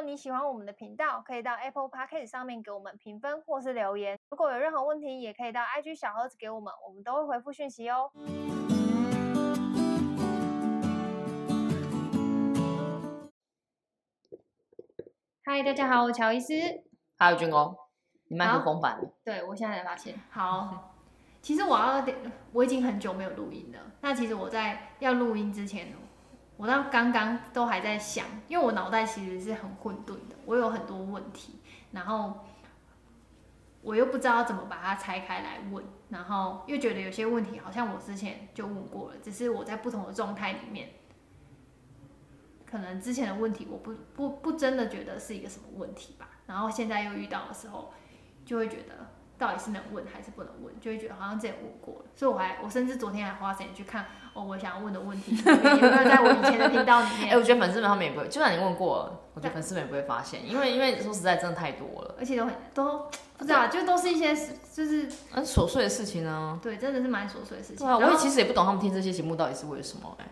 果你喜欢我们的频道，可以到 Apple Podcast 上面给我们评分或是留言。如果有任何问题，也可以到 IG 小盒子给我们，我们都会回复讯息哦。嗨，大家好，我乔医师。还有军工，你麦克风反了。对，我现在才发现。好，其实我要我已经很久没有录音了。那其实我在要录音之前，我到刚刚都还在想，因为我脑袋其实是很混沌的，我有很多问题，然后我又不知道怎么把它拆开来问，然后又觉得有些问题好像我之前就问过了，只是我在不同的状态里面，可能之前的问题我不不不真的觉得是一个什么问题吧，然后现在又遇到的时候，就会觉得。到底是能问还是不能问，就会觉得好像之前问过了，所以我还我甚至昨天还花时间去看哦，我想要问的问题有没有在我以前的频道里面。哎、欸，我觉得粉丝们他们也不会，就算你问过了，我觉得粉丝们也不会发现，因为因为说实在真的太多了，而且都很都不知道，就都是一些就是很琐碎的事情呢、啊。对，真的是蛮琐碎的事情。对啊，我也其实也不懂他们听这些节目到底是为什么哎、欸，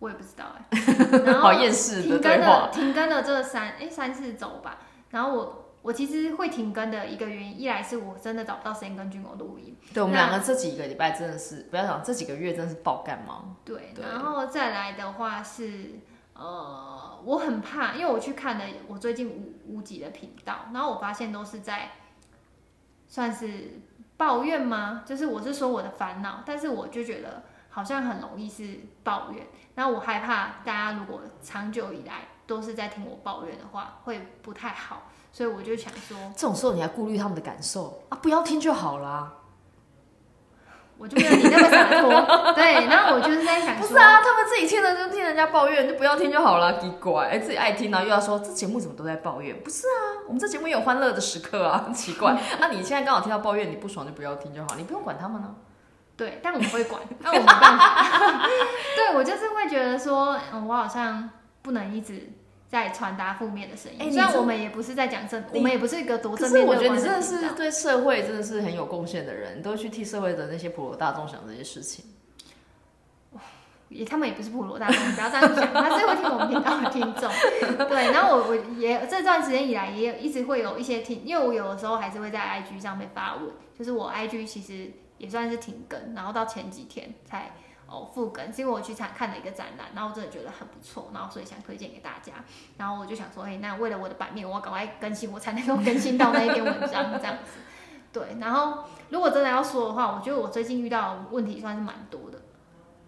我也不知道哎、欸。然后好厌世的对话。停更了这三哎、欸、三四周吧，然后我。我其实会停更的一个原因，一来是我真的找不到时间跟军工录音。对，我们两个这几个礼拜真的是，不要讲这几个月真的是爆干忙。对，对，然后再来的话是，呃，我很怕，因为我去看了我最近五五集的频道，然后我发现都是在算是抱怨吗？就是我是说我的烦恼，但是我就觉得好像很容易是抱怨，然后我害怕大家如果长久以来都是在听我抱怨的话，会不太好。所以我就想说，这种时候你还顾虑他们的感受啊？不要听就好啦。我就没有你那么洒脱。对，然后我就是在想，不是啊，他们自己听了就听人家抱怨，就不要听就好了，奇怪，哎，自己爱听，然后又要说这节目怎么都在抱怨？不是啊，我们这节目也有欢乐的时刻啊，很 奇怪。那、啊、你现在刚好听到抱怨，你不爽就不要听就好，你不用管他们呢、啊。对，但我们会管，那我没办法。对，我就是会觉得说，嗯，我好像不能一直。在传达负面的声音，虽然我们也不是在讲正，我们也不是一个多正面的。可是我觉得你真的是对社会真的是很有贡献的人，都会去替社会的那些普罗大众想这些事情。也他们也不是普罗大众，不要这样想，他是会听我们频道的听众。对，然后我我也这段时间以来也有一直会有一些听，因为我有的时候还是会在 IG 上面发文，就是我 IG 其实也算是停更，然后到前几天才。哦，复更是因为我去参看了一个展览，然后我真的觉得很不错，然后所以想推荐给大家。然后我就想说，哎，那为了我的版面，我要赶快更新，我才能够更新到那一篇文章这样子。对，然后如果真的要说的话，我觉得我最近遇到的问题算是蛮多的。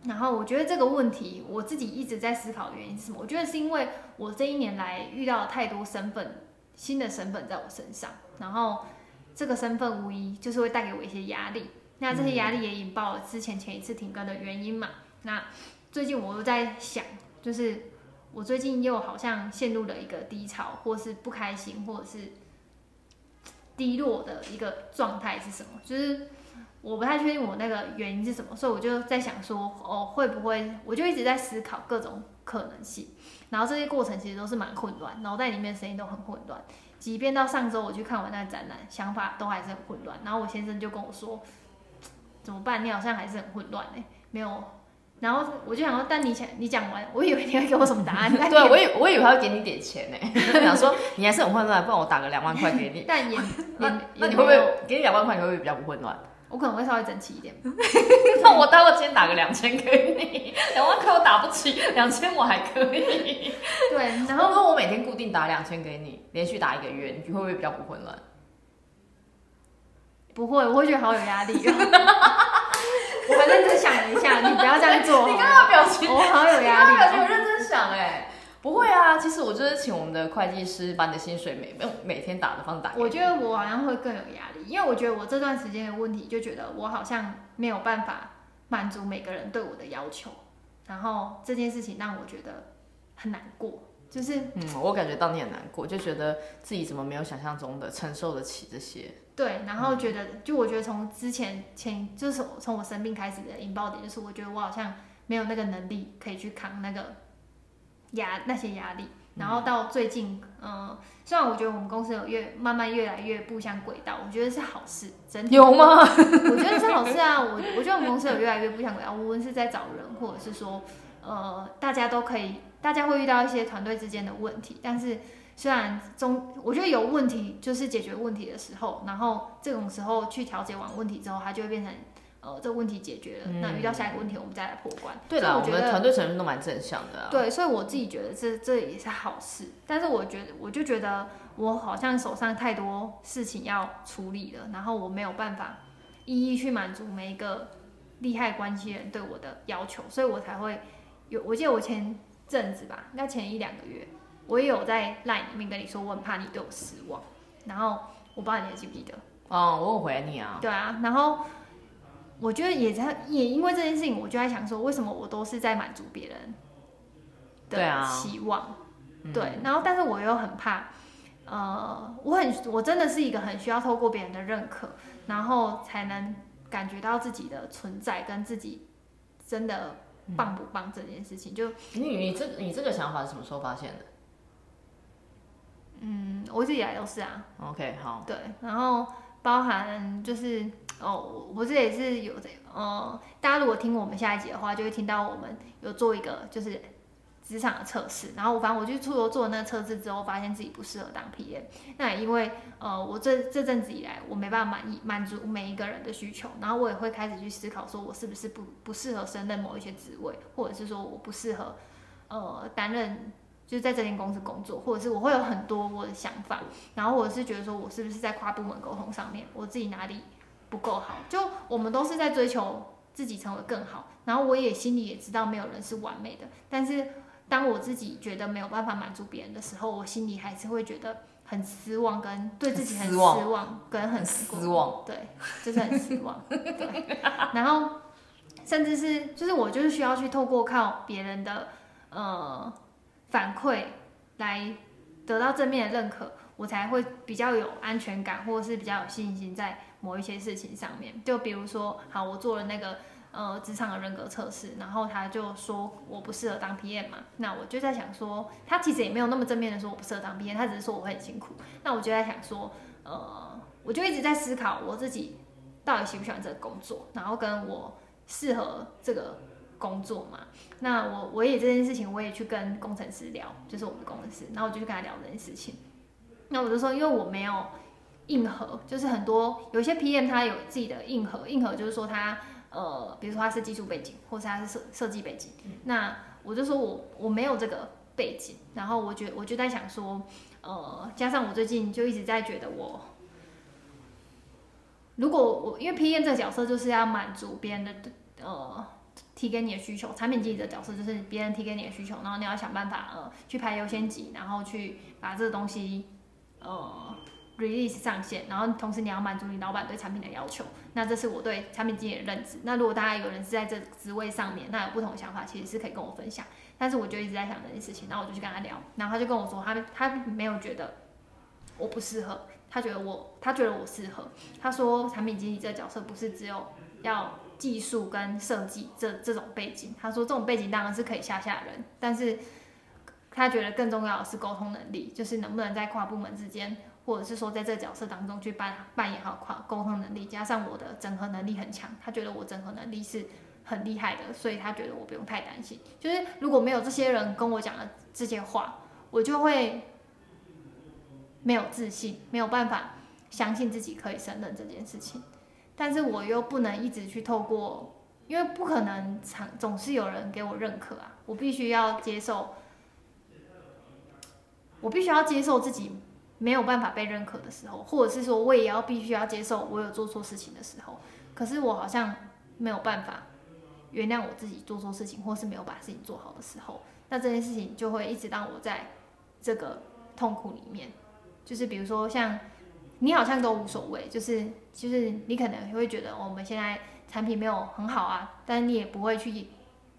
然后我觉得这个问题我自己一直在思考的原因是什么？我觉得是因为我这一年来遇到太多身份，新的身份在我身上，然后这个身份无疑就是会带给我一些压力。那这些压力也引爆了之前前一次停更的原因嘛？那最近我又在想，就是我最近又好像陷入了一个低潮，或是不开心，或者是低落的一个状态是什么？就是我不太确定我那个原因是什么，所以我就在想说，哦，会不会？我就一直在思考各种可能性，然后这些过程其实都是蛮混乱，脑袋里面声音都很混乱。即便到上周我去看完那个展览，想法都还是很混乱。然后我先生就跟我说。怎么办？你好像还是很混乱哎，没有。然后我就想说，但你想你讲完，我以为你会给我什么答案。对，我以我以为他会给你点钱呢。想说你还是很混乱，不然我打个两万块给你。但也那那你会不会给你两万块？你会不会比较不混乱？我可能会稍微整齐一点。那我待会先打个两千给你，两万块我打不起，两千我还可以。对，然后如果我每天固定打两千给你，连续打一个月，你会不会比较不混乱？不会，我会觉得好有压力。我还认真想了一下，你不要这样做。你刚刚表情，我好有压力。表情，我认真想，哎，不会啊。其实我就是请我们的会计师把你的薪水每每每天打的方式打。我觉得我好像会更有压力，因为我觉得我这段时间的问题，就觉得我好像没有办法满足每个人对我的要求，然后这件事情让我觉得很难过。就是，嗯，我感觉到你很难过，就觉得自己怎么没有想象中的承受得起这些。对，然后觉得，嗯、就我觉得从之前前，就是从我生病开始的引爆点，就是我觉得我好像没有那个能力可以去扛那个压那些压力。然后到最近，嗯、呃，虽然我觉得我们公司有越慢慢越来越步向轨道，我觉得是好事。真的有吗？我觉得是好事啊。我我觉得我们公司有越来越步向轨道，无论是在找人，或者是说，呃，大家都可以。大家会遇到一些团队之间的问题，但是虽然中，我觉得有问题就是解决问题的时候，然后这种时候去调解完问题之后，它就会变成。呃，这个问题解决了，嗯、那遇到下一个问题，我们再来破关。对啦，我觉得我们团队成员都蛮正向的、啊。对，所以我自己觉得这这也是好事。但是我觉得，我就觉得我好像手上太多事情要处理了，然后我没有办法一一去满足每一个利害关系人对我的要求，所以我才会有。我记得我前阵子吧，应该前一两个月，我也有在 LINE 里面跟你说，我很怕你对我失望。然后我不知道你还记不记得？哦，我有回你啊。对啊，然后。我觉得也在也因为这件事情，我就在想说，为什么我都是在满足别人的期望？对，啊、对，然后但是我又很怕，呃，我很我真的是一个很需要透过别人的认可，然后才能感觉到自己的存在跟自己真的棒不棒这件事情。就你你这你这个想法是什么时候发现的？嗯，我一直以来都是啊。OK，好。对，然后包含就是。哦，我这也是有的。呃，大家如果听我们下一集的话，就会听到我们有做一个就是职场的测试。然后我反正我去出国做那个测试之后，发现自己不适合当 PM。那也因为呃，我这这阵子以来，我没办法满意满足每一个人的需求。然后我也会开始去思考，说我是不是不不适合胜任某一些职位，或者是说我不适合呃担任就是在这间公司工作，或者是我会有很多我的想法。然后我是觉得说我是不是在跨部门沟通上面，我自己哪里。不够好，就我们都是在追求自己成为更好，然后我也心里也知道没有人是完美的，但是当我自己觉得没有办法满足别人的时候，我心里还是会觉得很失望，跟对自己很失望，跟很失望，对，就是很失望，对，然后甚至是就是我就是需要去透过靠别人的呃反馈来得到正面的认可，我才会比较有安全感，或者是比较有信心在。某一些事情上面，就比如说，好，我做了那个呃职场的人格测试，然后他就说我不适合当 PM 嘛，那我就在想说，他其实也没有那么正面的说我不适合当 PM，他只是说我会很辛苦。那我就在想说，呃，我就一直在思考我自己到底喜不喜欢这个工作，然后跟我适合这个工作嘛。那我我也这件事情，我也去跟工程师聊，就是我们的工程师，然后我就去跟他聊这件事情。那我就说，因为我没有。硬核就是很多有些 PM 他有自己的硬核，硬核就是说他呃，比如说他是技术背景，或是他是设设计背景。嗯、那我就说我我没有这个背景，然后我觉我就在想说，呃，加上我最近就一直在觉得我，如果我因为 PM 这个角色就是要满足别人的呃提给你的需求，产品经理的角色就是别人提给你的需求，然后你要想办法呃去排优先级，然后去把这个东西呃。release 上线，然后同时你要满足你老板对产品的要求，那这是我对产品经理的认知。那如果大家有人是在这职位上面，那有不同的想法，其实是可以跟我分享。但是我就一直在想这件事情，然后我就去跟他聊，然后他就跟我说，他他没有觉得我不适合，他觉得我他觉得我适合。他说产品经理这个角色不是只有要技术跟设计这这种背景，他说这种背景当然是可以吓吓人，但是他觉得更重要的是沟通能力，就是能不能在跨部门之间。或者是说，在这个角色当中去扮扮演好跨沟通能力，加上我的整合能力很强，他觉得我整合能力是很厉害的，所以他觉得我不用太担心。就是如果没有这些人跟我讲了这些话，我就会没有自信，没有办法相信自己可以胜任这件事情。但是我又不能一直去透过，因为不可能常总是有人给我认可啊，我必须要接受，我必须要接受自己。没有办法被认可的时候，或者是说我也要必须要接受我有做错事情的时候，可是我好像没有办法原谅我自己做错事情，或是没有把事情做好的时候，那这件事情就会一直让我在这个痛苦里面。就是比如说像你好像都无所谓，就是就是你可能会觉得我们现在产品没有很好啊，但你也不会去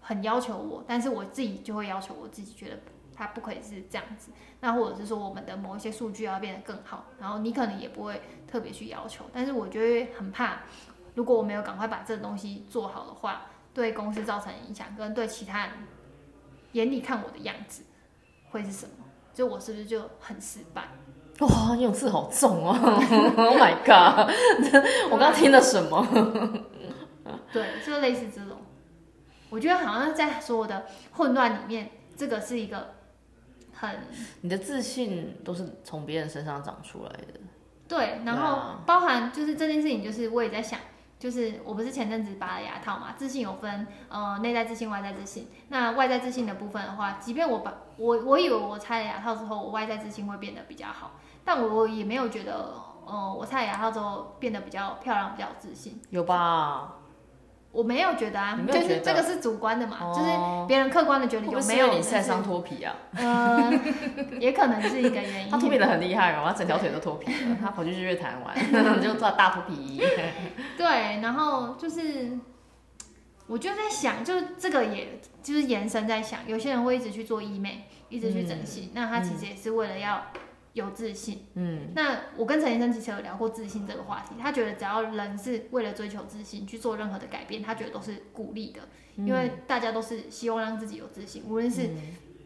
很要求我，但是我自己就会要求我自己觉得。它不可以是这样子，那或者是说我们的某一些数据要变得更好，然后你可能也不会特别去要求，但是我觉得很怕，如果我没有赶快把这个东西做好的话，对公司造成影响，跟对其他人眼里看我的样子会是什么？就我是不是就很失败？哇，用字好重哦！Oh my god！我刚刚听了什么？对，就类似这种，我觉得好像在所有的混乱里面，这个是一个。很。你的自信都是从别人身上长出来的。对，然后包含就是这件事情，就是我也在想，就是我不是前阵子拔了牙套嘛，自信有分呃内在自信、外在自信。那外在自信的部分的话，即便我把我我以为我拆了牙套之后，我外在自信会变得比较好，但我也没有觉得，呃，我拆了牙套之后变得比较漂亮、比较自信。有吧？我没有觉得啊，得就是这个是主观的嘛，哦、就是别人客观的觉得有没有你晒伤脱皮啊？呃，也可能是一个原因。他脱皮的很厉害哦，他整条腿都脱皮了。他跑去日月潭玩，就做大脱皮。对，然后就是，我就在想，就是这个也就是延伸在想，有些人会一直去做医美，一直去整形，嗯、那他其实也是为了要。有自信，嗯，那我跟陈医生其实有聊过自信这个话题。他觉得只要人是为了追求自信去做任何的改变，他觉得都是鼓励的，嗯、因为大家都是希望让自己有自信。无论是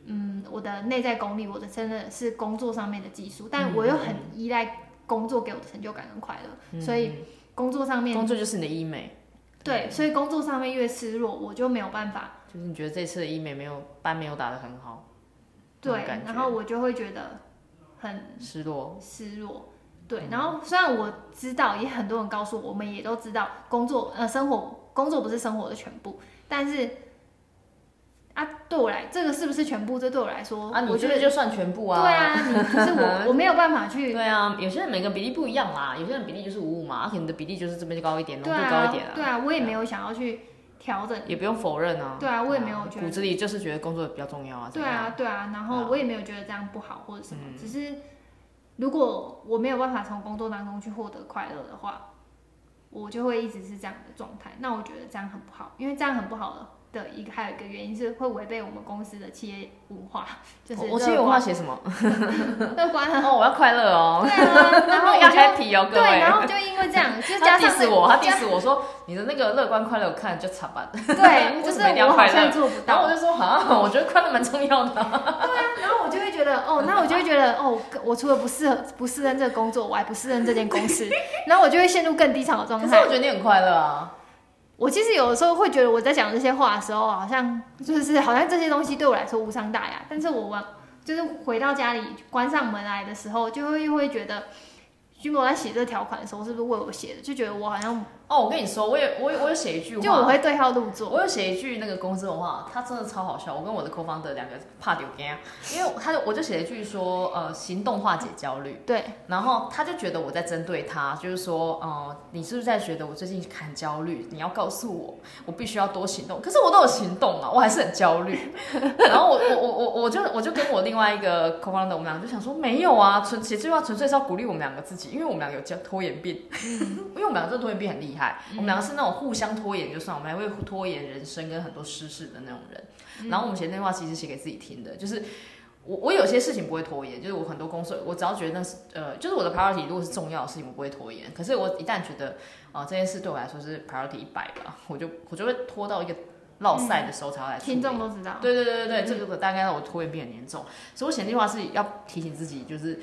嗯，嗯，我的内在功力，我的真的是工作上面的技术，但我又很依赖工作给我的成就感跟快乐，嗯、所以工作上面工作就是你的医美，对，对，所以工作上面越失落，我就没有办法。就是你觉得这次的医美没有班没有打得很好，对，然后我就会觉得。很失落，失落，对。然后虽然我知道，也很多人告诉我，我们也都知道，工作呃生活工作不是生活的全部。但是啊，对我来，这个是不是全部？这对我来说啊，你觉得就算全部啊？对啊，你可是我我没有办法去。对啊，有些人每个比例不一样啦，有些人比例就是五五嘛，而且你的比例就是这边就高一点，浓度高一点啊。对啊，我也没有想要去调整，也不用否认啊。对啊，我也没有觉得骨子里就是觉得工作比较重要啊。对啊，对啊，然后我也没有觉得这样不好或者什么，只是。如果我没有办法从工作当中去获得快乐的话，我就会一直是这样的状态。那我觉得这样很不好，因为这样很不好的。的一个还有一个原因是会违背我们公司的企业文化，就是我企业文化写什么？乐观哦，我要快乐哦。对啊，然后要 happy 哦，各位。对，然后就因为这样，就加上他 diss 我，他 diss 我说你的那个乐观快乐，我看就惨吧。对，就是我好像做不到。然后我就说啊，我觉得快乐蛮重要的。对啊，然后我就会觉得哦，那我就会觉得哦，我除了不适合不适应这个工作，我还不适应这间公司，然后我就会陷入更低潮的状态。可是我觉得你很快乐啊。我其实有的时候会觉得我在讲这些话的时候，好像就是好像这些东西对我来说无伤大雅，但是我往就是回到家里关上门来的时候，就会又会觉得。君博在写这条款的时候，是不是为我写的？就觉得我好像哦，我跟你说，我有我有我有写一句话，就我会对号入座。我有写一句那个公司文化，他真的超好笑。我跟我的 co-founder 两个怕丢惊，因为他就我就写了一句说，呃，行动化解焦虑。对。然后他就觉得我在针对他，就是说，呃，你是不是在觉得我最近很焦虑？你要告诉我，我必须要多行动。可是我都有行动啊，我还是很焦虑。然后我我我我我就我就跟我另外一个 co-founder，我们两个就想说，没有啊，纯写这句话纯粹是要鼓励我们两个自己。因为我们两个有叫拖延病，因为我们两个这拖延病很厉害，我们两个是那种互相拖延就算，我们还会拖延人生跟很多私事的那种人。然后我们写那话其实写给自己听的，就是我我有些事情不会拖延，就是我很多工作，我只要觉得那是呃，就是我的 priority 如果是重要的事情，我不会拖延。可是我一旦觉得啊、呃、这件事对我来说是 priority 一百吧，我就我就会拖到一个落赛的时候才会来。听众都知道。对对对对对，这个大概让我拖延病很严重，所以我写那话是要提醒自己，就是。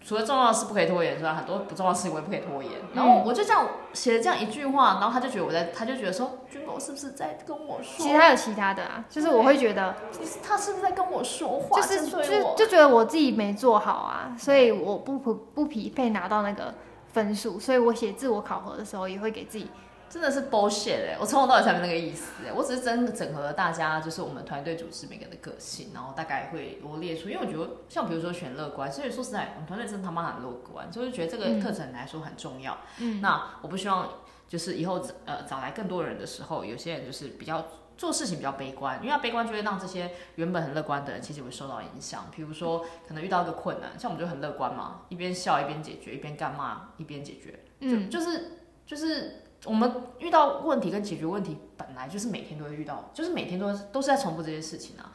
除了重要的事不可以拖延之外，很多不重要的事我也不可以拖延。然后我就这样写了这样一句话，然后他就觉得我在，他就觉得说，君狗是不是在跟我说？其实他有其他的啊，就是我会觉得，他是不是在跟我说话？就是就就觉得我自己没做好啊，所以我不不不匹配拿到那个分数，所以我写自我考核的时候也会给自己。真的是 bullshit 哎！我从头到尾才没那个意思哎，我只是真的整合了大家，就是我们团队组织每个人的个性，然后大概会罗列出。因为我觉得，像比如说选乐观，所以说实在，我们团队真的他妈很乐观，所以觉得这个课程来说很重要。嗯，那我不希望就是以后呃找来更多人的时候，有些人就是比较做事情比较悲观，因为他悲观就会让这些原本很乐观的人其实会受到影响。比如说可能遇到一个困难，像我们就很乐观嘛，一边笑一边解决，一边干嘛一边解决，就是就是。我们遇到问题跟解决问题，本来就是每天都会遇到，就是每天都都是在重复这些事情啊。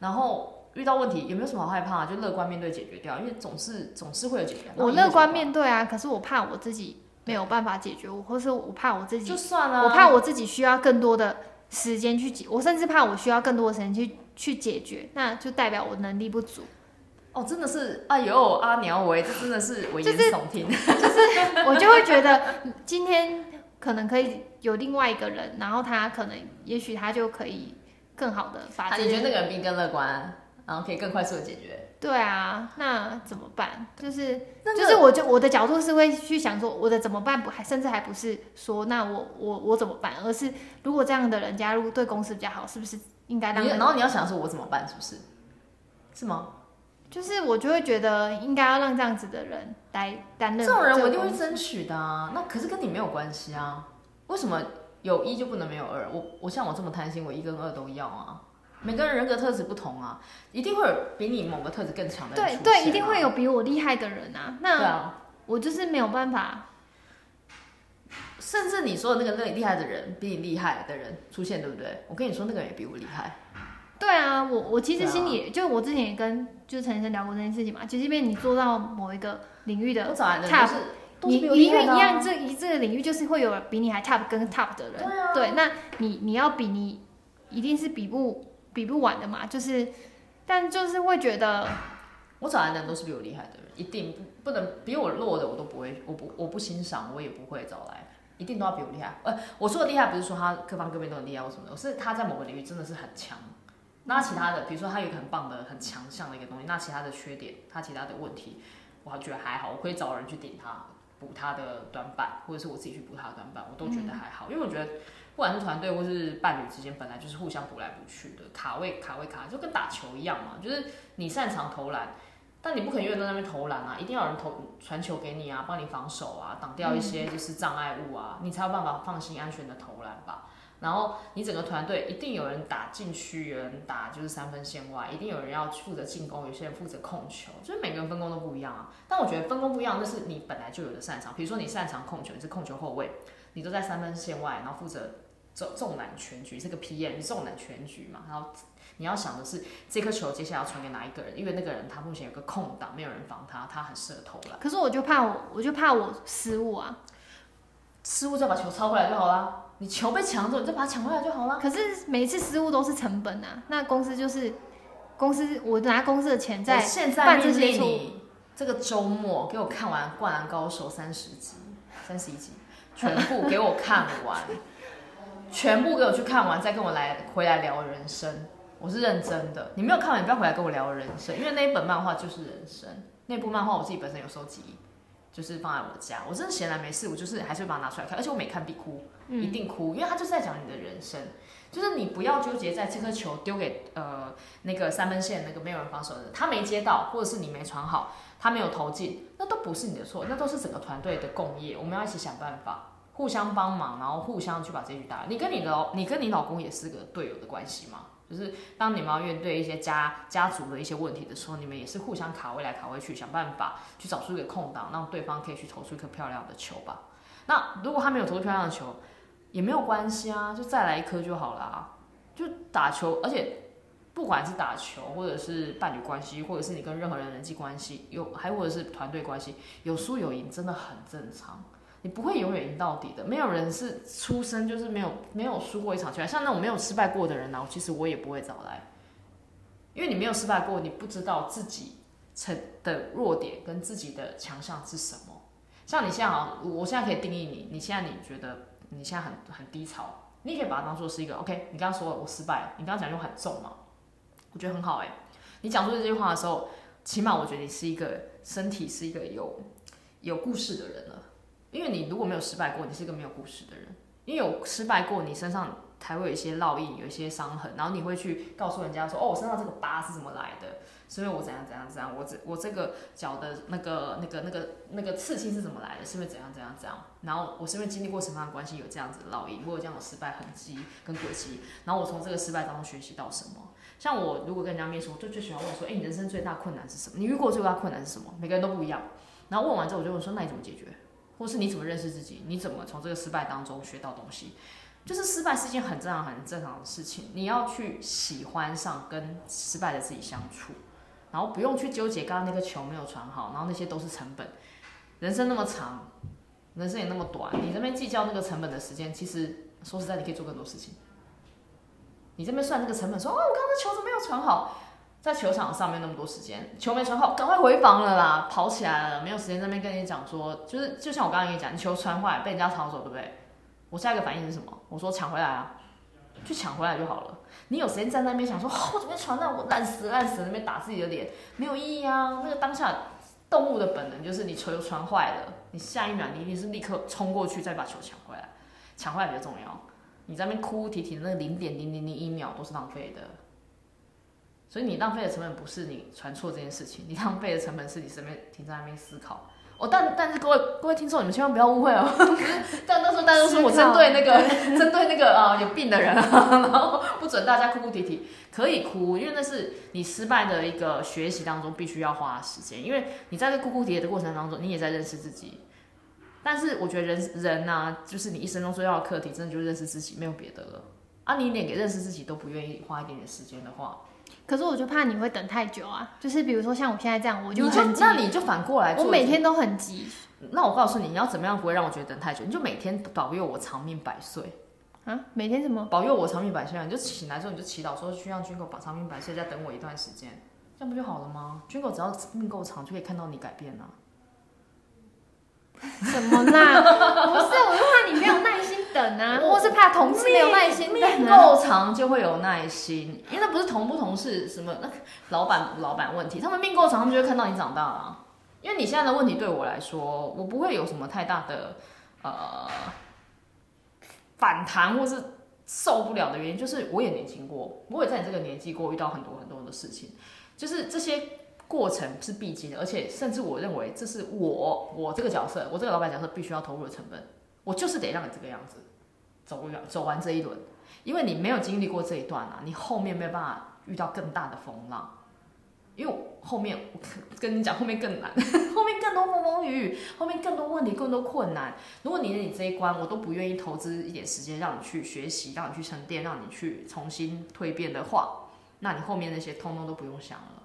然后遇到问题也没有什么好害怕？就乐观面对解决掉，因为总是总是会有解决。我乐观面对啊，可是我怕我自己没有办法解决，我或是我怕我自己，就算了，我怕我自己需要更多的时间去解，我甚至怕我需要更多的时间去去解决，那就代表我能力不足。哦，真的是，哎呦，阿鸟喂，这真的是危言耸听，就是我就会觉得今天。可能可以有另外一个人，然后他可能，也许他就可以更好的发展。你觉得那个人比你更乐观？然后可以更快速的解决。对啊，那怎么办？就是就是我就我的角度是会去想说，我的怎么办不还甚至还不是说那我我我怎么办，而是如果这样的人加入对公司比较好，是不是应该让？然后你要想说我怎么办，是不是？是吗？就是我就会觉得应该要让这样子的人来担任这。这种人我一定会争取的啊。那可是跟你没有关系啊。为什么有一就不能没有二？我我像我这么贪心，我一跟二都要啊。每个人人格特质不同啊，一定会有比你某个特质更强的人。对对，一定会有比我厉害的人啊。那我就是没有办法。甚至你说的那个那个厉害的人，比你厉害的人出现，对不对？我跟你说，那个人也比我厉害。对啊，我我其实心里、啊、就我之前也跟就是陈医生聊过这件事情嘛。其实，即便你做到某一个领域的 top，你领域一样，这一这个领域就是会有比你还 top 跟 top 的人。对啊。对，那你你要比你一定是比不。比不完的嘛，就是，但就是会觉得，我找来的人都是比我厉害的人，一定不不能比我弱的，我都不会，我不我不欣赏，我也不会找来，一定都要比我厉害。呃，我说的厉害不是说他各方各面都很厉害或什么的，我是他在某个领域真的是很强。那其他的，比如说他有一个很棒的、很强项的一个东西，那其他的缺点，他其他的问题，我觉得还好，我可以找人去顶他，补他的短板，或者是我自己去补他的短板，我都觉得还好，嗯、因为我觉得。不管是团队或是伴侣之间，本来就是互相补来补去的，卡位卡位卡，就跟打球一样嘛。就是你擅长投篮，但你不可能永远在那边投篮啊，一定要有人投传球给你啊，帮你防守啊，挡掉一些就是障碍物啊，你才有办法放心安全的投篮吧。然后你整个团队一定有人打禁区，有人打就是三分线外，一定有人要负责进攻，有些人负责控球，就是每个人分工都不一样啊。但我觉得分工不一样，那是你本来就有的擅长。比如说你擅长控球，你是控球后卫，你都在三分线外，然后负责。重重揽全局，这个 PM 你重揽全局嘛，然后你要想的是这颗球接下来要传给哪一个人，因为那个人他目前有个空档，没有人防他，他很适合投篮。可是我就怕我，我就怕我失误啊，失误再把球抄回来就好了。你球被抢走，你就把它抢回来就好了。可是每一次失误都是成本啊，那公司就是公司，我拿公司的钱在办这些。你这个周末给我看完《灌篮高手》三十集、三十一集，全部给我看完。全部给我去看完，再跟我来回来聊人生，我是认真的。你没有看完，你不要回来跟我聊人生，因为那一本漫画就是人生。那部漫画我自己本身有收集，就是放在我的家。我真的闲来没事，我就是还是会把它拿出来看，而且我每看必哭，一定哭，因为他就是在讲你的人生，就是你不要纠结在这颗球丢给呃那个三分线那个没有人防守的人，他没接到，或者是你没传好，他没有投进，那都不是你的错，那都是整个团队的共业，我们要一起想办法。互相帮忙，然后互相去把这局打。你跟你的，你跟你老公也是个队友的关系嘛？就是当你们要面对一些家家族的一些问题的时候，你们也是互相卡位来卡位去，想办法去找出一个空档，让对方可以去投出一颗漂亮的球吧。那如果他没有投出漂亮的球，也没有关系啊，就再来一颗就好了啊。就打球，而且不管是打球，或者是伴侣关系，或者是你跟任何人人际关系，有还或者是团队关系，有输有赢，真的很正常。你不会永远赢到底的，没有人是出生就是没有没有输过一场球。像那种没有失败过的人呢，其实我也不会找来，因为你没有失败过，你不知道自己成的弱点跟自己的强项是什么。像你现在好，我现在可以定义你，你现在你觉得你现在很很低潮，你也可以把它当做是一个 OK。你刚刚说了我失败了，你刚刚讲就很重嘛，我觉得很好哎、你讲出这句话的时候，起码我觉得你是一个身体是一个有有故事的人了。因为你如果没有失败过，你是一个没有故事的人。因为有失败过，你身上才会有一些烙印，有一些伤痕，然后你会去告诉人家说：“哦，我身上这个疤是怎么来的？是因为我怎样怎样怎样？我这我这个脚的那个那个那个那个刺青是怎么来的？是因为怎样怎样怎样？然后我是因为经历过什么样的关系有这样子的烙印，我有这样的失败痕迹跟轨迹？然后我从这个失败当中学习到什么？像我如果跟人家面试，我就最喜欢问说：哎，你人生最大困难是什么？你遇过最大困难是什么？每个人都不一样。然后问完之后，我就问说：那你怎么解决？”或是你怎么认识自己？你怎么从这个失败当中学到东西？就是失败是一件很正常、很正常的事情。你要去喜欢上跟失败的自己相处，然后不用去纠结刚刚那个球没有传好，然后那些都是成本。人生那么长，人生也那么短，你这边计较那个成本的时间，其实说实在，你可以做更多事情。你这边算那个成本，说哦，我刚刚球怎么没有传好？在球场上面那么多时间，球没传好，赶快回防了啦，跑起来了，没有时间在那边跟你讲说，就是就像我刚刚跟你讲，你球传坏被人家抄走，对不对？我下一个反应是什么？我说抢回来啊，去抢回来就好了。你有时间站在那边想说，哦，我这边传单我烂死烂死，那边打自己的脸，没有意义啊。那个当下动物的本能就是你球传坏了，你下一秒你一定是立刻冲过去再把球抢回来，抢回来比较重要。你在那边哭哭啼啼的那零点零零零一秒都是浪费的。所以你浪费的成本不是你传错这件事情，你浪费的成本是你身边停在那边思考。哦，但但是各位各位听众，你们千万不要误会哦。但那时候大家都说我针对那个 针对那个啊有病的人啊，然后不准大家哭哭啼啼，可以哭，因为那是你失败的一个学习当中必须要花的时间，因为你在这哭哭啼啼的过程当中，你也在认识自己。但是我觉得人人呐、啊，就是你一生中最要的课题，真的就是认识自己，没有别的了。啊，你连给认识自己都不愿意花一点点时间的话。可是我就怕你会等太久啊，就是比如说像我现在这样，我就很急。那你就反过来，我每天都很急。那我告诉你，你要怎么样不会让我觉得等太久？你就每天保佑我长命百岁啊！每天什么？保佑我长命百岁啊！你就醒来之后你就祈祷说，需让军狗把长命百岁，再等我一段时间，这样不就好了吗？军狗只要命够长，就可以看到你改变啊。什么啦？不是，我就怕你没有耐心等啊，或是怕同事没有耐心等啊。命够长就会有耐心，因为那不是同不同事什么那老板老板问题，他们命够长，他们就会看到你长大了。因为你现在的问题对我来说，我不会有什么太大的呃反弹或是受不了的原因，就是我也年轻过，我也在你这个年纪过，遇到很多很多的事情，就是这些。过程是必经的，而且甚至我认为这是我我这个角色，我这个老板角色必须要投入的成本。我就是得让你这个样子走完走完这一轮，因为你没有经历过这一段啊，你后面没有办法遇到更大的风浪。因为后面我跟你讲，后面更难，后面更多风风雨雨，后面更多问题，更多困难。如果你连你这一关我都不愿意投资一点时间让你去学习，让你去沉淀，让你去重新蜕变的话，那你后面那些通通都不用想了。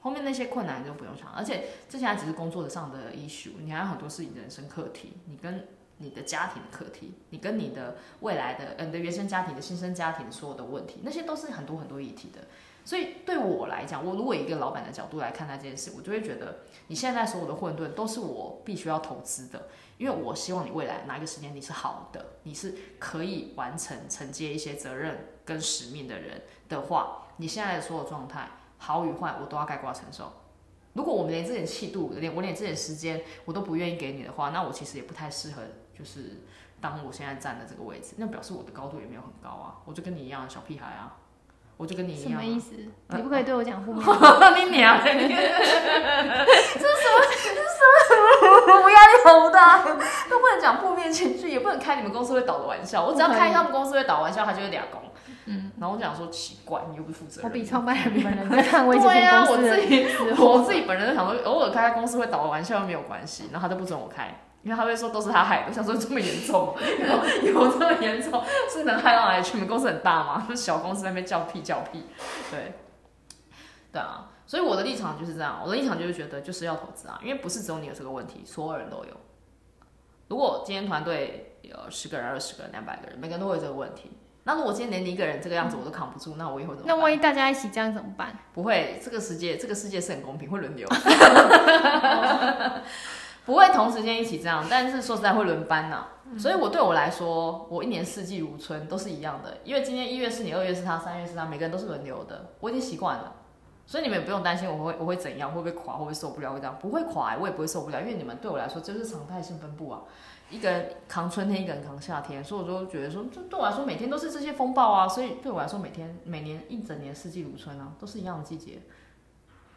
后面那些困难就不用想，而且这些还只是工作上的 issue，你还有很多是你人生课题，你跟你的家庭的课题，你跟你的未来的，呃，你的原生家庭的新生家庭所有的问题，那些都是很多很多议题的。所以对我来讲，我如果一个老板的角度来看待这件事，我就会觉得你现在所有的混沌都是我必须要投资的，因为我希望你未来哪一个时间你是好的，你是可以完成承接一些责任跟使命的人的话，你现在的所有状态。好与坏，我都要概括承受。如果我们连这点气度，连我连这点时间，我都不愿意给你的话，那我其实也不太适合，就是当我现在站的这个位置。那表示我的高度也没有很高啊，我就跟你一样小屁孩啊，我就跟你一样。什么意思？你不可以对我讲负面。你娘！这是什么？这是什么？我压力好大，都不能讲负面情绪，也不能开你们公司会倒的玩笑。我只要开他们公司会倒玩笑，他就会俩工。嗯，然后我想说奇怪，你又不负责任。我比创办人本人在捍卫这间公司。对啊，我自己，我自己本人都想说，偶尔开开公司会倒个玩笑又没有关系，然后他都不准我开，因为他会说都是他害的。我想说这么严重，有 有这么严重，是能害到哪里去？你们公司很大吗？就 小公司在那边叫屁叫屁，对，对啊，所以我的立场就是这样，我的立场就是觉得就是要投资啊，因为不是只有你有这个问题，所有人都有。如果今天团队有十个人、二十个人、两百个人，每个人都会有这个问题。那如果今天连你一个人这个样子我都扛不住，嗯、那我以后怎么办？那万一大家一起这样怎么办？不会，这个世界这个世界是很公平，会轮流。不会同时间一起这样，但是说实在会轮班呐、所以我对我来说，我一年四季如春都是一样的，因为今天一月是你，二月是他，三月是他，每个人都是轮流的，我已经习惯了。所以你们也不用担心我会我会怎样，会不会垮，会不会受不了，会这样不会垮，我也不会受不了，因为你们对我来说就是常态性分布啊。一个人扛春天，一个人扛夏天，所以我就觉得说，这对我来说每天都是这些风暴啊，所以对我来说每天每年一整年四季如春啊，都是一样的季节。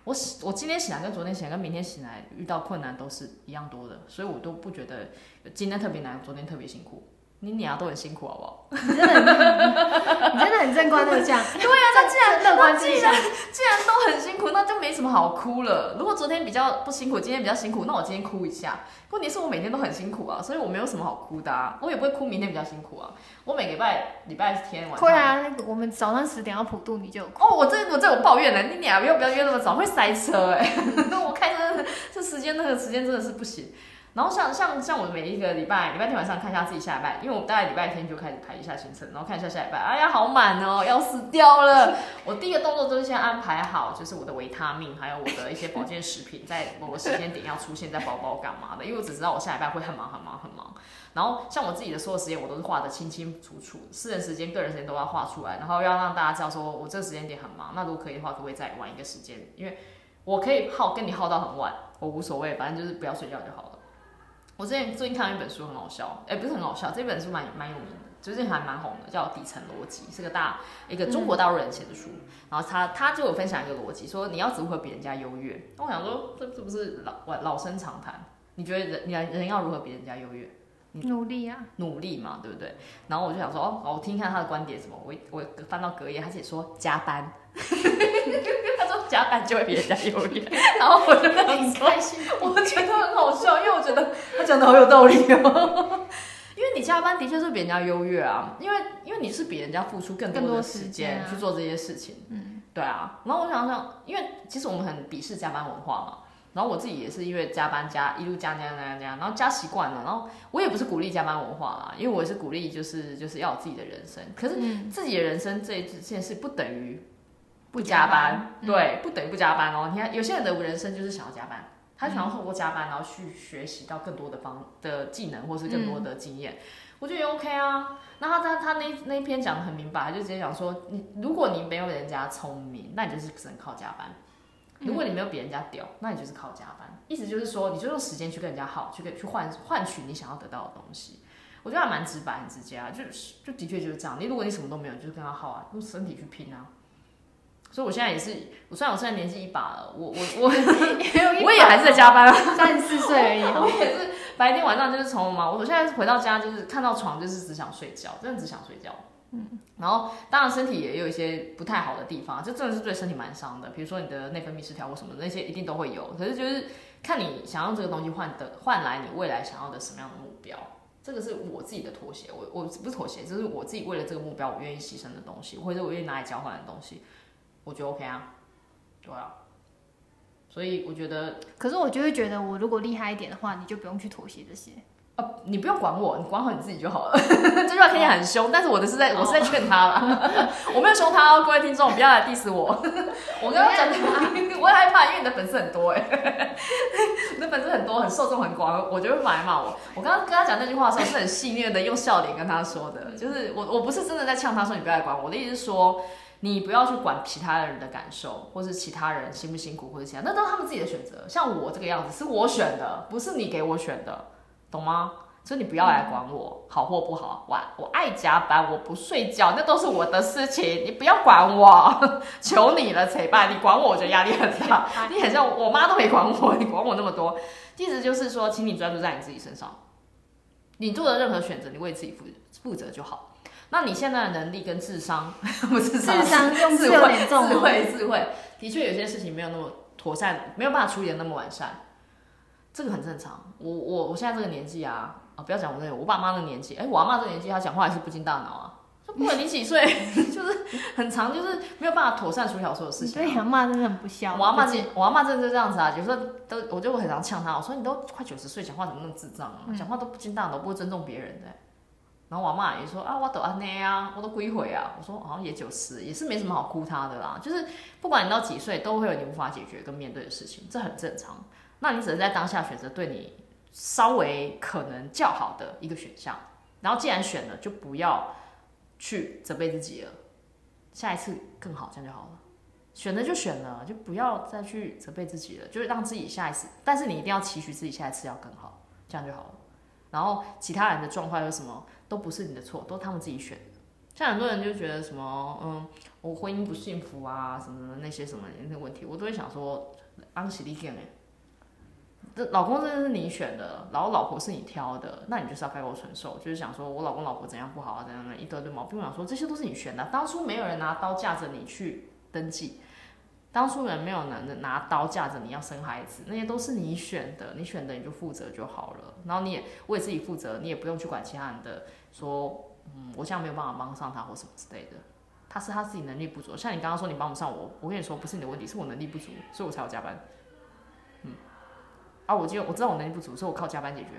我我今天醒来跟昨天醒来跟明天醒来遇到困难都是一样多的，所以我都不觉得今天特别难，昨天特别辛苦。你俩都很辛苦，好不好？你真的很，你真的很正观的这样。对啊，那既然乐观，既然既然都很辛苦，那就没什么好哭了。如果昨天比较不辛苦，今天比较辛苦，那我今天哭一下。问题是我每天都很辛苦啊，所以我没有什么好哭的啊。我也不会哭明天比较辛苦啊。我每个礼拜礼拜天晚上。会啊，那个我们早上十点要普渡，你就有哭。哦，我这我这有抱怨呢。你俩要不要约那么早？会塞车哎、欸。那我开车这时间那个时间真的是不行。然后像像像我每一个礼拜礼拜天晚上看一下自己下礼拜，因为我大概礼拜天就开始排一下行程，然后看一下下礼拜，哎呀好满哦，要死掉了。我第一个动作都是先安排好，就是我的维他命，还有我的一些保健食品，在某个时间点要出现在包包干嘛的，因为我只知道我下礼拜会很忙很忙很忙。然后像我自己的所有时间，我都是画的清清楚楚，私人时间、个人时间都要画出来，然后要让大家知道说我这个时间点很忙。那如果可以的话，可不可以再晚一个时间？因为我可以耗跟你耗到很晚，我无所谓，反正就是不要睡觉就好了。我之前最近看了一本书，很好笑，哎，不是很好笑，这本书蛮蛮有名的，最近还蛮红的，叫《底层逻辑》，是个大一个中国大陆人写的书。嗯、然后他他就有分享一个逻辑，说你要如何比人家优越。那我想说，这这不是老老生常谈？你觉得人人人要如何比人家优越？努力啊，努力嘛，对不对？然后我就想说，哦，我听一看他的观点什么。我我翻到隔页，他写说加班，他说加班就会比人家优越。然后我就很开心，我觉得很好笑，因为我觉得他讲的好有道理哦。因为你加班的确是比人家优越啊，因为因为你是比人家付出更多的时间去做这些事情。嗯，对啊。然后我想想，因为其实我们很鄙视加班文化嘛。然后我自己也是因为加班加一路加加加加加，然后加习惯了。然后我也不是鼓励加班文化啦，因为我是鼓励就是就是要有自己的人生。可是自己的人生这这件事不等于不加班，加班对，不等于不加班哦。你看有些人的人生就是想要加班，他想要透过加班然后去学习到更多的方的技能或是更多的经验，我觉得也 OK 啊。那他他他那那一篇讲的很明白，就直接讲说，你如果你没有人家聪明，那你就是只能靠加班。如果你没有比人家屌，那你就是靠加班。意思就是说，你就用时间去跟人家耗，去去换换取你想要得到的东西。我觉得还蛮直白、很直接啊，就就的确就是这样。你如果你什么都没有，你就是跟他耗啊，用身体去拼啊。所以我现在也是，我虽然我现在年纪一把了，我我我我也还是在加班啊，三十四岁而已。我也是白天晚上就是从忙，我我现在回到家就是看到床就是只想睡觉，真的只想睡觉。嗯，然后当然身体也有一些不太好的地方，就真的是对身体蛮伤的。比如说你的内分泌失调或什么的，那些一定都会有。可是就是看你想要这个东西换的换来你未来想要的什么样的目标，这个是我自己的妥协。我我不是妥协，这是我自己为了这个目标我愿意牺牲的东西，或者我愿意拿来交换的东西，我觉得 OK 啊，对啊。所以我觉得，可是我就会觉得，我如果厉害一点的话，你就不用去妥协这些。哦，你不用管我，你管好你自己就好了。这句话听起来很凶，但是我的是在，我是在劝他啦。我没有凶他哦，各位听众不要来 diss 我。我刚刚讲的，我也害怕，因为你的粉丝很多哎，你的粉丝很多，很受众很广，我就会骂骂我。我刚刚跟他讲那句话的时候，是很戏谑的，用笑脸跟他说的，就是我我不是真的在呛他说你不要来管我，我的意思是说，你不要去管其他人的感受，或是其他人辛不辛苦或者其他，那都是他们自己的选择。像我这个样子是我选的，不是你给我选的。懂吗？所以你不要来管我好或不好，我我爱加班，我不睡觉，那都是我的事情，你不要管我，求你了，扯办，你管我，我觉得压力很大。你很像我妈都没管我，你管我那么多，意思就是说，请你专注在你自己身上，你做的任何选择，你为自己负负责就好。那你现在的能力跟智商，不是智商，智商用智慧智慧，的确有些事情没有那么妥善，没有办法处理的那么完善。这个很正常，我我我现在这个年纪啊，啊不要讲我这个，我爸妈那个年纪，哎，我阿妈这个年纪，她讲话也是不经大脑啊，说不管你几岁，就是很长，就是没有办法妥善处理好所有事情。所以阿妈真的很不孝。我阿妈这，我阿妈真的就这样子啊，有时候都我就会很常呛她，我说你都快九十岁，讲话怎么那么智障啊？讲话都不经大脑，不会尊重别人的。然后我阿妈也说啊，我都安内啊，我都归回啊。我说好像也九十，也是没什么好哭他的啦。就是不管你到几岁，都会有你无法解决跟面对的事情，这很正常。那你只能在当下选择对你稍微可能较好的一个选项，然后既然选了，就不要去责备自己了，下一次更好，这样就好了。选了就选了，就不要再去责备自己了，就是让自己下一次，但是你一定要期许自己下一次要更好，这样就好了。然后其他人的状况有什么都不是你的错，都他们自己选的。像很多人就觉得什么，嗯，我婚姻不幸福啊，什么的那些什么那些问题，我都会想说，安喜利见哎。老公真的是你选的，然后老婆是你挑的，那你就是要开口承受。就是想说我老公老婆怎样不好啊，怎样的一堆堆毛病。我想说这些都是你选的，当初没有人拿刀架着你去登记，当初人没有人拿刀架着你要生孩子，那些都是你选的，你选的你就负责就好了。然后你也为自己负责，你也不用去管其他人的说，嗯，我现在没有办法帮上他或什么之类的。他是他自己能力不足，像你刚刚说你帮不上我，我跟你说不是你的问题，是我能力不足，所以我才要加班。啊，我就我知道我能力不足，所以我靠加班解决，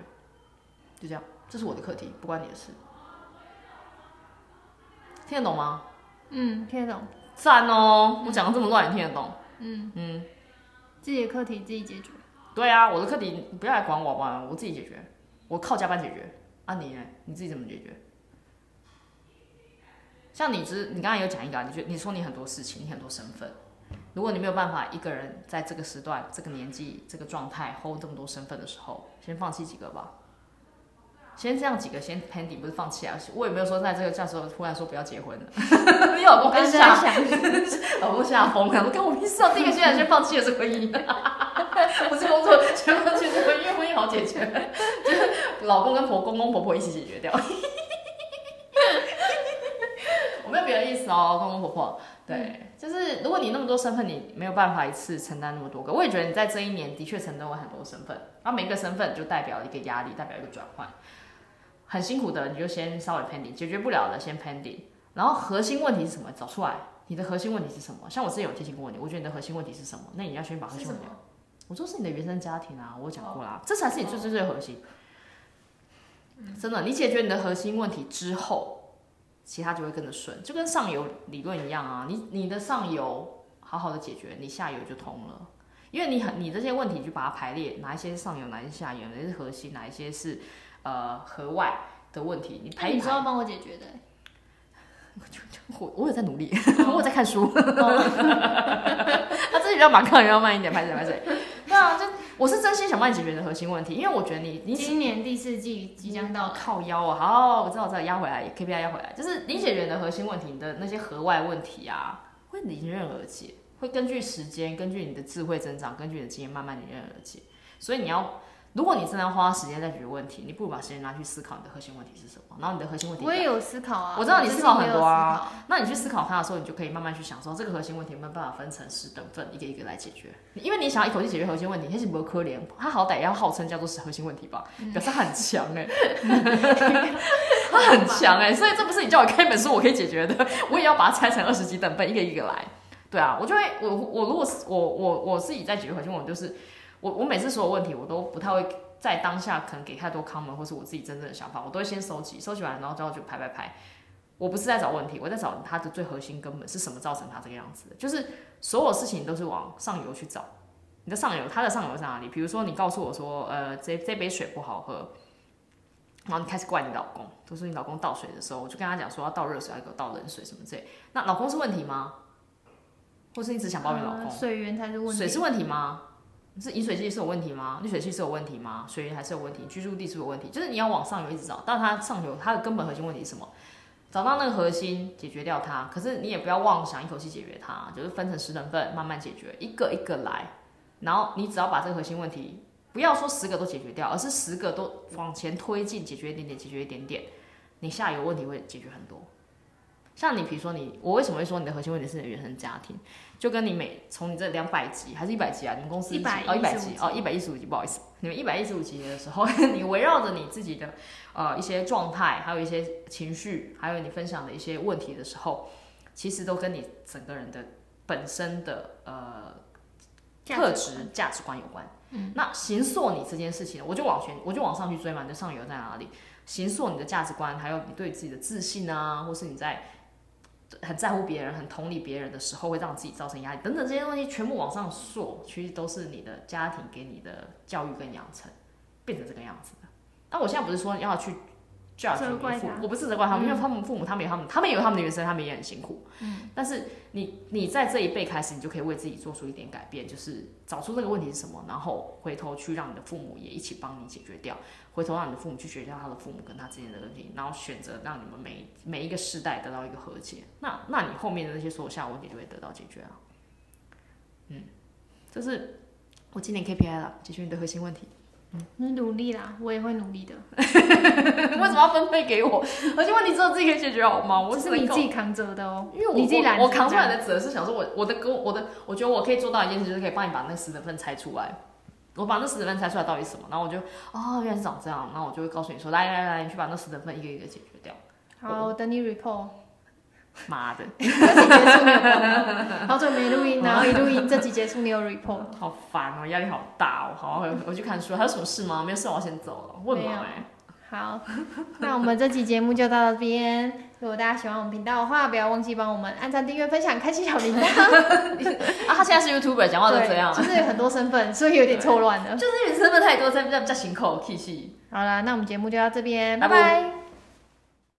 就这样，这是我的课题，不关你的事。听得懂吗？嗯，听得懂。赞哦，我讲的这么乱，你听得懂？嗯嗯，自己的课题自己解决。对啊，我的课题你不要来管我吧，我自己解决，我靠加班解决。啊你呢？你自己怎么解决？像你之，你刚才有讲一个，啊你觉你说你很多事情，你很多身份，如果你没有办法一个人在这个时段、这个年纪、这个状态 hold 这么多身份的时候，先放弃几个吧。先这样几个先 pending，不是放弃啊！我也没有说在这个这时候突然说不要结婚了。你老公跟下，老公吓疯了，我跟 我屁事啊！第一个现在先放弃的是婚姻，不是工作，先放弃是婚姻，因为婚姻好解决，就是老公跟婆公公婆婆一起解决掉。我没有别的意思哦，公公婆婆，对，嗯、就是如果你那么多身份，你没有办法一次承担那么多个。我也觉得你在这一年的确承担了很多身份，然后每一个身份就代表一个压力，代表一个转换。很辛苦的，你就先稍微 pending，解决不了的先 pending，然后核心问题是什么？找出来，你的核心问题是什么？像我之前有提醒过你，我觉得你的核心问题是什么？那你要先把核心问题，我说是你的原生家庭啊，我讲过啦，哦、这才是你最最最核心。嗯、真的，你解决你的核心问题之后，其他就会跟着顺，就跟上游理论一样啊，你你的上游好好的解决，你下游就通了，因为你很你这些问题就把它排列，哪一些是上游，哪一些下游，哪一些是核心，哪一些是。呃，河外的问题，你排一排，你说要帮我解决的。我我有在努力，我有在看书。他自己比较马上，要慢一点，拍水拍水。对啊，就我是真心想帮你解决的核心问题，因为我觉得你你今年第四季即将到，靠腰啊！好，我知道，我知道，压回来，KPI 压回来，就是你解决的核心问题，你的那些核外问题啊，会迎刃而解，会根据时间，根据你的智慧增长，根据你的经验慢慢迎刃而解。所以你要。如果你真的要花时间在解决问题，你不如把时间拿去思考你的核心问题是什么。然后你的核心问题，我也有思考啊，我知道你思考很多啊。那你去思考它的时候，你就可以慢慢去想说，这个核心问题有没有办法分成十等份，一个一个来解决。因为你想要一口气解决核心问题，那是不可怜，他好歹也要号称叫做是核心问题吧，表示他很强哎、欸，他很强哎、欸，所以这不是你叫我看一本书我可以解决的，我也要把它拆成二十几等份，一个一个来。对啊，我就会我我如果是我我我自己在解决核心问题，就是我我每次所有问题我都不太会。在当下可能给太多 comment 或是我自己真正的想法，我都会先收集，收集完然后之后就排排排。我不是在找问题，我在找它的最核心根本是什么造成它这个样子的。就是所有事情都是往上游去找，你的上游，它的上游在哪里？比如说你告诉我说，呃，这这杯水不好喝，然后你开始怪你老公，都是你老公倒水的时候，我就跟他讲说要倒热水，要给我倒冷水什么之类。那老公是问题吗？或是你只想抱怨老公？呃，水源才是问题。水是问题吗？是饮水机是有问题吗？滤水器是有问题吗？水源还是有问题？居住地是有问题？就是你要往上游一直找，但它上游它的根本核心问题是什么？找到那个核心，解决掉它。可是你也不要妄想一口气解决它，就是分成十等份，慢慢解决，一个一个来。然后你只要把这个核心问题，不要说十个都解决掉，而是十个都往前推进，解决一点点，解决一点点，你下游问题会解决很多。像你，比如说你，我为什么会说你的核心问题是你的原生家庭？就跟你每从你这两百集还是一百集啊？你们公司一百哦一百集哦一百一十五集，不好意思，你们一百一十五集的时候，你围绕着你自己的呃一些状态，还有一些情绪，还有你分享的一些问题的时候，其实都跟你整个人的本身的呃特质价值观有关。嗯，那形塑你这件事情，我就往前，我就往上去追嘛。你的上游在哪里？形塑你的价值观，还有你对自己的自信啊，或是你在。很在乎别人，很同理别人的时候，会让自己造成压力等等这些东西，全部往上溯，其实都是你的家庭给你的教育跟养成，变成这个样子的。那我现在不是说要去 judge 你父母，我不是责怪他们，嗯、因为他们父母他们有他们，他们有他们的原生，他们也很辛苦。嗯。但是你你在这一辈开始，你就可以为自己做出一点改变，就是找出这个问题是什么，然后回头去让你的父母也一起帮你解决掉。回头让你的父母去学掉他的父母跟他之间的问题，然后选择让你们每每一个世代得到一个和解。那那你后面的那些所有下问题就会得到解决啊。嗯，这是我今年 KPI 了，解决你的核心问题。嗯，你努力啦，我也会努力的。为什么要分配给我？而且问题只有自己可以解决好吗？我是你自己扛责的哦，因为我你自己我，我扛出来的责是想说我我的跟我的，我觉得我可以做到一件事，就是可以帮你把那十等份拆出来。我把那十等份拆出来到底是什么，然后我就哦，原来是长这样，然后我就会告诉你说，来来来，你去把那十等份一个一个解决掉。好，我等你 report。妈的，这集结束没有报，好久没录音，然后一录音这集结束你有 report，好烦哦，压力好大哦。好，我我去看书，还有什么事吗？没有事，我要先走了。问嘛哎。好，那我们这期节目就到这边。如果大家喜欢我们频道的话，不要忘记帮我们按赞、订阅、分享、开启小铃铛。啊，他现在是 YouTuber，讲话都这样，就是有很多身份，所以有点错乱的。就是因为身份太多，在在在行口气息。好了，那我们节目就到这边，拜拜。